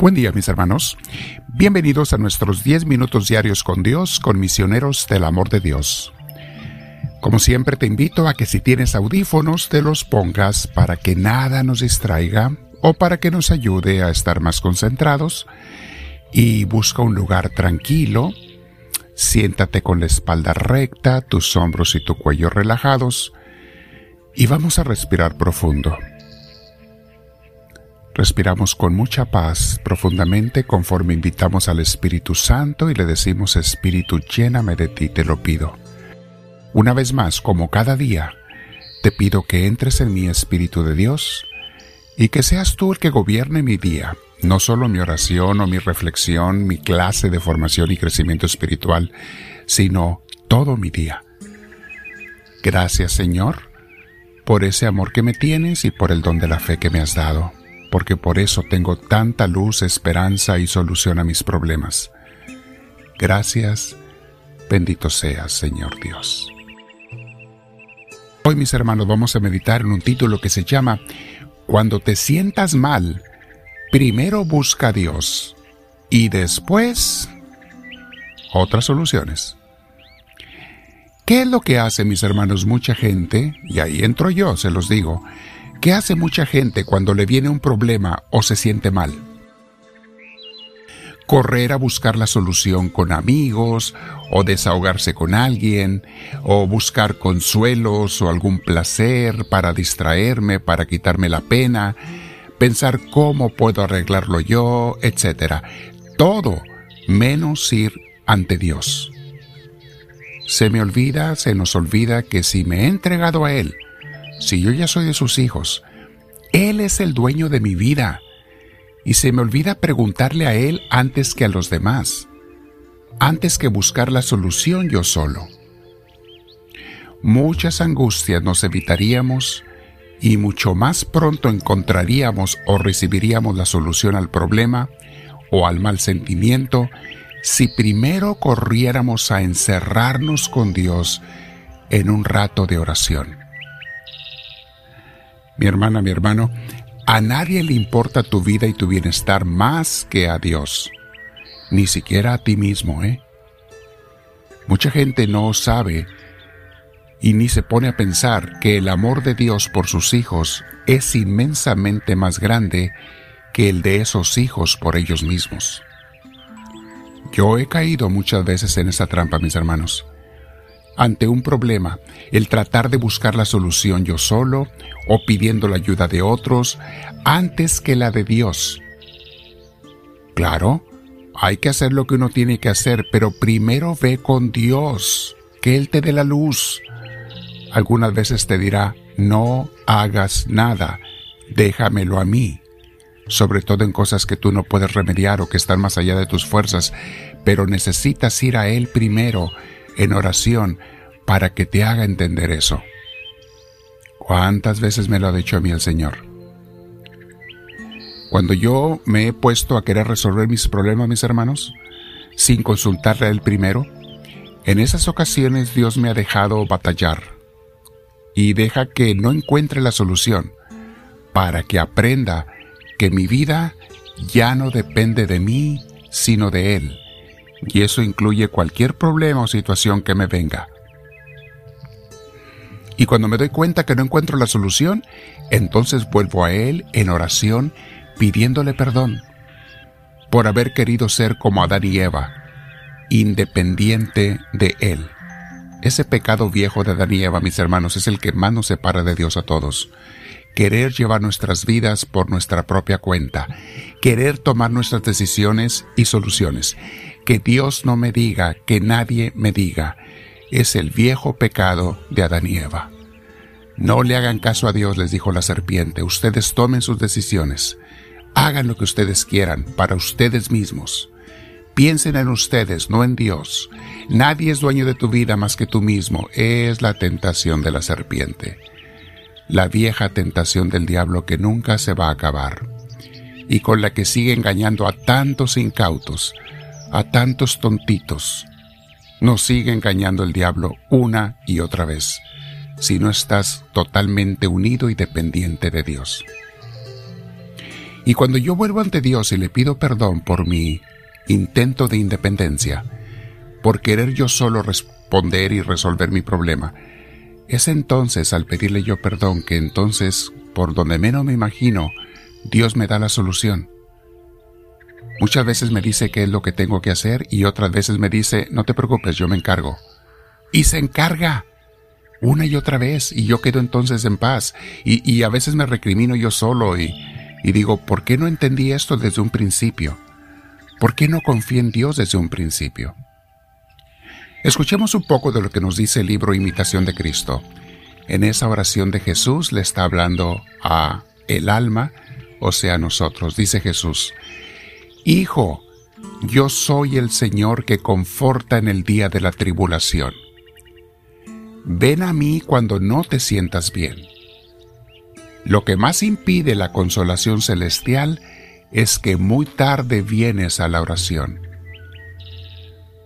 Buen día mis hermanos. Bienvenidos a nuestros 10 minutos diarios con Dios, con misioneros del amor de Dios. Como siempre te invito a que si tienes audífonos te los pongas para que nada nos distraiga o para que nos ayude a estar más concentrados y busca un lugar tranquilo. Siéntate con la espalda recta, tus hombros y tu cuello relajados y vamos a respirar profundo. Respiramos con mucha paz profundamente conforme invitamos al Espíritu Santo y le decimos Espíritu, lléname de ti, te lo pido. Una vez más, como cada día, te pido que entres en mi Espíritu de Dios y que seas tú el que gobierne mi día, no solo mi oración o mi reflexión, mi clase de formación y crecimiento espiritual, sino todo mi día. Gracias Señor por ese amor que me tienes y por el don de la fe que me has dado porque por eso tengo tanta luz, esperanza y solución a mis problemas. Gracias, bendito seas, Señor Dios. Hoy, mis hermanos, vamos a meditar en un título que se llama Cuando te sientas mal, primero busca a Dios y después otras soluciones. ¿Qué es lo que hace, mis hermanos, mucha gente? Y ahí entro yo, se los digo ¿Qué hace mucha gente cuando le viene un problema o se siente mal? Correr a buscar la solución con amigos, o desahogarse con alguien, o buscar consuelos o algún placer para distraerme, para quitarme la pena, pensar cómo puedo arreglarlo yo, etc. Todo menos ir ante Dios. Se me olvida, se nos olvida que si me he entregado a Él, si yo ya soy de sus hijos, Él es el dueño de mi vida. Y se me olvida preguntarle a Él antes que a los demás, antes que buscar la solución yo solo. Muchas angustias nos evitaríamos y mucho más pronto encontraríamos o recibiríamos la solución al problema o al mal sentimiento si primero corriéramos a encerrarnos con Dios en un rato de oración mi hermana, mi hermano, a nadie le importa tu vida y tu bienestar más que a Dios, ni siquiera a ti mismo, ¿eh? Mucha gente no sabe y ni se pone a pensar que el amor de Dios por sus hijos es inmensamente más grande que el de esos hijos por ellos mismos. Yo he caído muchas veces en esa trampa, mis hermanos ante un problema, el tratar de buscar la solución yo solo o pidiendo la ayuda de otros antes que la de Dios. Claro, hay que hacer lo que uno tiene que hacer, pero primero ve con Dios, que Él te dé la luz. Algunas veces te dirá, no hagas nada, déjamelo a mí, sobre todo en cosas que tú no puedes remediar o que están más allá de tus fuerzas, pero necesitas ir a Él primero en oración para que te haga entender eso. ¿Cuántas veces me lo ha dicho a mí el Señor? Cuando yo me he puesto a querer resolver mis problemas, mis hermanos, sin consultarle a Él primero, en esas ocasiones Dios me ha dejado batallar y deja que no encuentre la solución para que aprenda que mi vida ya no depende de mí, sino de Él y eso incluye cualquier problema o situación que me venga. Y cuando me doy cuenta que no encuentro la solución, entonces vuelvo a Él en oración pidiéndole perdón por haber querido ser como Adán y Eva, independiente de Él. Ese pecado viejo de Adán y Eva, mis hermanos, es el que más nos separa de Dios a todos. Querer llevar nuestras vidas por nuestra propia cuenta, querer tomar nuestras decisiones y soluciones, que Dios no me diga, que nadie me diga, es el viejo pecado de Adán y Eva. No le hagan caso a Dios, les dijo la serpiente, ustedes tomen sus decisiones, hagan lo que ustedes quieran para ustedes mismos. Piensen en ustedes, no en Dios. Nadie es dueño de tu vida más que tú mismo. Es la tentación de la serpiente. La vieja tentación del diablo que nunca se va a acabar. Y con la que sigue engañando a tantos incautos, a tantos tontitos. Nos sigue engañando el diablo una y otra vez, si no estás totalmente unido y dependiente de Dios. Y cuando yo vuelvo ante Dios y le pido perdón por mi intento de independencia, por querer yo solo responder y resolver mi problema, es entonces al pedirle yo perdón que entonces, por donde menos me imagino, Dios me da la solución. Muchas veces me dice qué es lo que tengo que hacer y otras veces me dice, no te preocupes, yo me encargo. Y se encarga una y otra vez y yo quedo entonces en paz y, a veces me recrimino yo solo y, y digo, ¿por qué no entendí esto desde un principio? ¿Por qué no confié en Dios desde un principio? Escuchemos un poco de lo que nos dice el libro Imitación de Cristo. En esa oración de Jesús le está hablando a el alma, o sea, a nosotros. Dice Jesús, Hijo, yo soy el Señor que conforta en el día de la tribulación. Ven a mí cuando no te sientas bien lo que más impide la consolación celestial es que muy tarde vienes a la oración.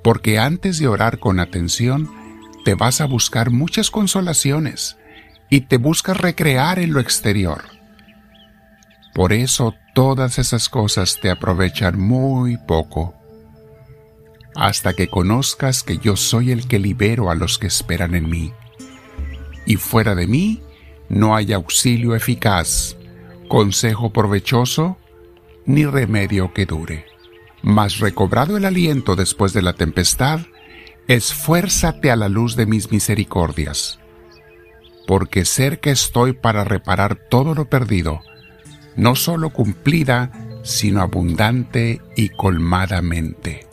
Porque antes de orar con atención, te vas a buscar muchas consolaciones y te buscas recrear en lo exterior. Por eso todas esas cosas te aprovechan muy poco, hasta que conozcas que yo soy el que libero a los que esperan en mí. Y fuera de mí, no hay auxilio eficaz, consejo provechoso, ni remedio que dure. Mas recobrado el aliento después de la tempestad, esfuérzate a la luz de mis misericordias, porque cerca estoy para reparar todo lo perdido, no solo cumplida, sino abundante y colmadamente.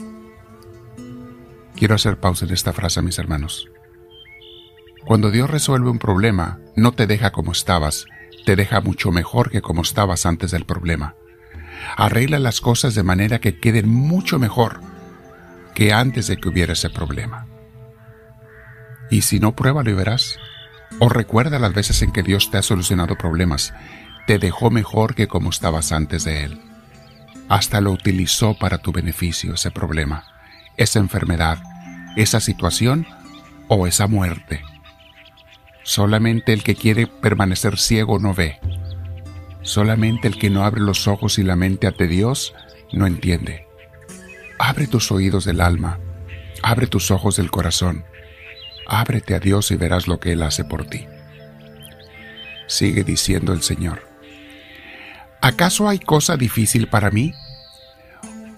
Quiero hacer pausa en esta frase, mis hermanos. Cuando Dios resuelve un problema, no te deja como estabas, te deja mucho mejor que como estabas antes del problema. Arregla las cosas de manera que queden mucho mejor que antes de que hubiera ese problema. Y si no, pruébalo y verás. O recuerda las veces en que Dios te ha solucionado problemas, te dejó mejor que como estabas antes de Él. Hasta lo utilizó para tu beneficio ese problema, esa enfermedad, esa situación o esa muerte. Solamente el que quiere permanecer ciego no ve. Solamente el que no abre los ojos y la mente ante Dios no entiende. Abre tus oídos del alma, abre tus ojos del corazón, ábrete a Dios y verás lo que Él hace por ti. Sigue diciendo el Señor. ¿Acaso hay cosa difícil para mí?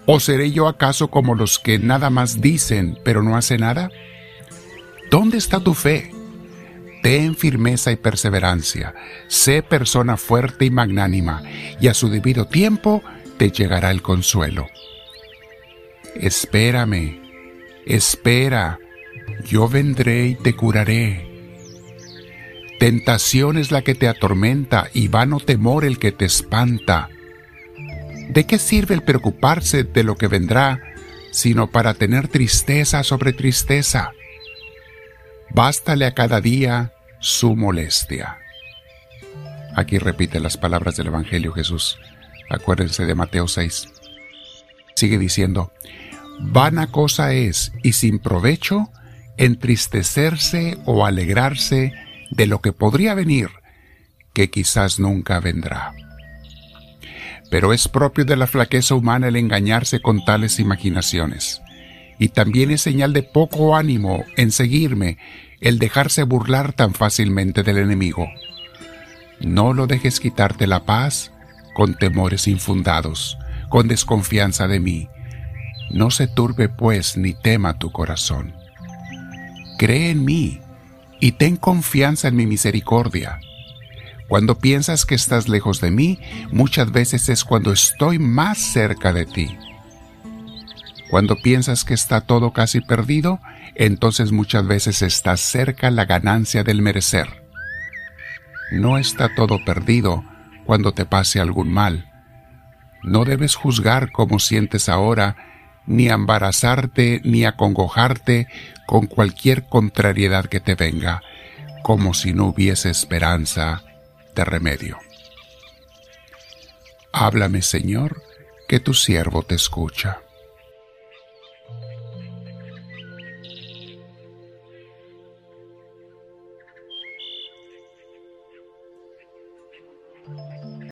¿O seré yo acaso como los que nada más dicen pero no hacen nada? ¿Dónde está tu fe? ten firmeza y perseverancia, sé persona fuerte y magnánima, y a su debido tiempo te llegará el consuelo. Espérame, espera, yo vendré y te curaré. Tentación es la que te atormenta y vano temor el que te espanta. ¿De qué sirve el preocuparse de lo que vendrá, sino para tener tristeza sobre tristeza? Bástale a cada día su molestia. Aquí repite las palabras del Evangelio Jesús. Acuérdense de Mateo 6. Sigue diciendo, vana cosa es y sin provecho entristecerse o alegrarse de lo que podría venir, que quizás nunca vendrá. Pero es propio de la flaqueza humana el engañarse con tales imaginaciones y también es señal de poco ánimo en seguirme el dejarse burlar tan fácilmente del enemigo. No lo dejes quitarte la paz con temores infundados, con desconfianza de mí. No se turbe pues ni tema tu corazón. Cree en mí y ten confianza en mi misericordia. Cuando piensas que estás lejos de mí, muchas veces es cuando estoy más cerca de ti. Cuando piensas que está todo casi perdido, entonces muchas veces está cerca la ganancia del merecer. No está todo perdido cuando te pase algún mal. No debes juzgar cómo sientes ahora, ni embarazarte ni acongojarte con cualquier contrariedad que te venga, como si no hubiese esperanza de remedio. Háblame, Señor, que tu siervo te escucha.